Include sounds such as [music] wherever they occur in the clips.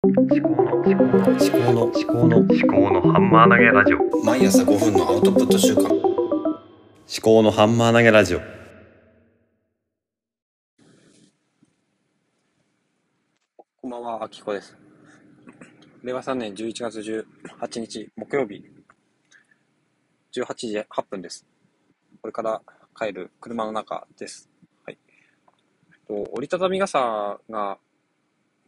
思考の思考の思考の思考の思考のハンマー投げラジオ毎朝5分のアウトプット週間思考のハンマー投げラジオこんばんは、あきこです。令和3年11月18日木曜日、18時8分です。これから帰る車の中です。はい。と折りたたみ傘が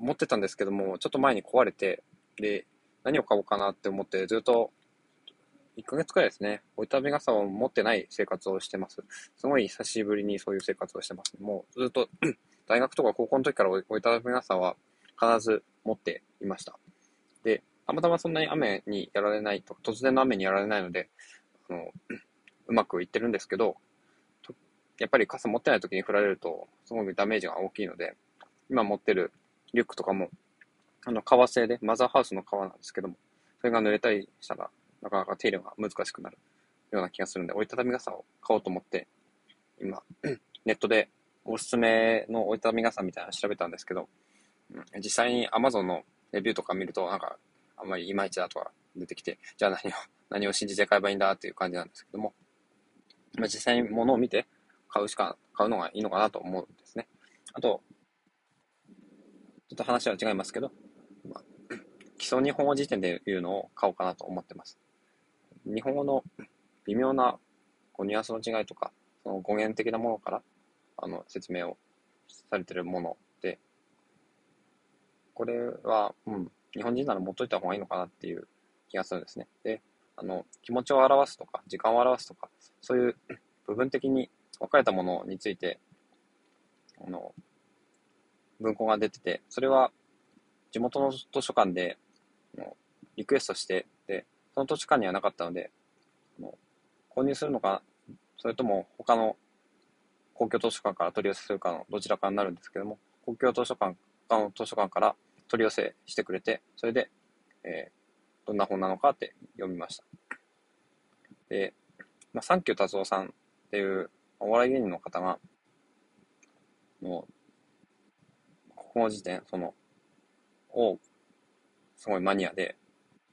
持ってたんですけども、ちょっと前に壊れて、で、何を買おうかなって思って、ずっと1ヶ月くらいですね、折りたたみ傘を持ってない生活をしてます。すごい久しぶりにそういう生活をしてます。もうずっと [clears throat] 大学とか高校の時から折りたたみ傘は必ず持っていました。で、たまたまそんなに雨にやられないと、突然の雨にやられないので、あの、[clears throat] うまくいってるんですけど、やっぱり傘持ってない時に降られると、すごくダメージが大きいので、今持ってるリュックとかも、あの、革製で、マザーハウスの革なんですけども、それが濡れたりしたら、なかなか手入れが難しくなるような気がするんで、折りたたみ傘を買おうと思って、今、[clears throat] ネットでおすすめの折りたたみ傘みたいなの調べたんですけど、実際に Amazon のレビューとか見ると、なんか、あんまりいまいちだとか出てきて、じゃあ何を、何を信じて買えばいいんだっていう感じなんですけども、まあ、実際に物を見て買うしか、買うのがいいのかなと思うんですね。あと、ちょっと話は違いますけど、まあ、基礎日本語辞典でいうのを買おうかなと思ってます。日本語の微妙なこうニュアンスの違いとか、その語源的なものから、あの、説明をされてるもので、これは、うん、日本人なら持っといた方がいいのかなっていう気がするんですね。で、あの、気持ちを表すとか、時間を表すとか、そういう部分的に分かれたものについて、あの、文庫が出てて、それは地元の図書館で、リクエストして、で、その図書館にはなかったので、購入するのか、それとも他の公共図書館から取り寄せするかのどちらかになるんですけども、公共図書館、他の図書館から取り寄せしてくれて、それで、えーどんな本なのかって読みました。で、まあ、サンキュー達夫さんっていうお笑い芸人の方が、もう、国語辞典、その、を、すごいマニアで、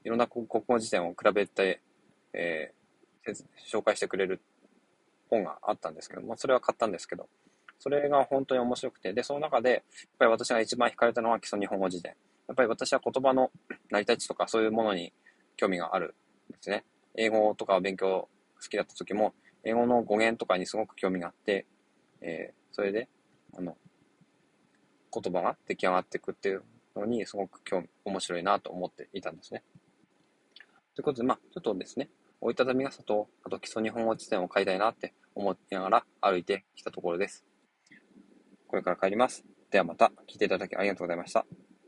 いろんな国語辞典を比べて、えー紹介してくれる本があったんですけども、それは買ったんですけど、それが本当に面白くて、で、その中で、やっぱり私が一番惹かれたのは基礎日本語辞典。やっぱり私は言葉の [clears throat] 成り立ちとかそういうものに興味があるんですね。英語とかを勉強好きだった時も、英語の語源とかにすごく興味があって、えーそれで、あの、言葉が出来上がっていくっていうのにすごく興味、面白いなと思っていたんですね。ということで、まあ、ちょっとですね、折りたたみ傘と、あと基礎日本語辞典を買いたいなって思いながら歩いてきたところです。これから帰ります。ではまた聞いていただきありがとうございました。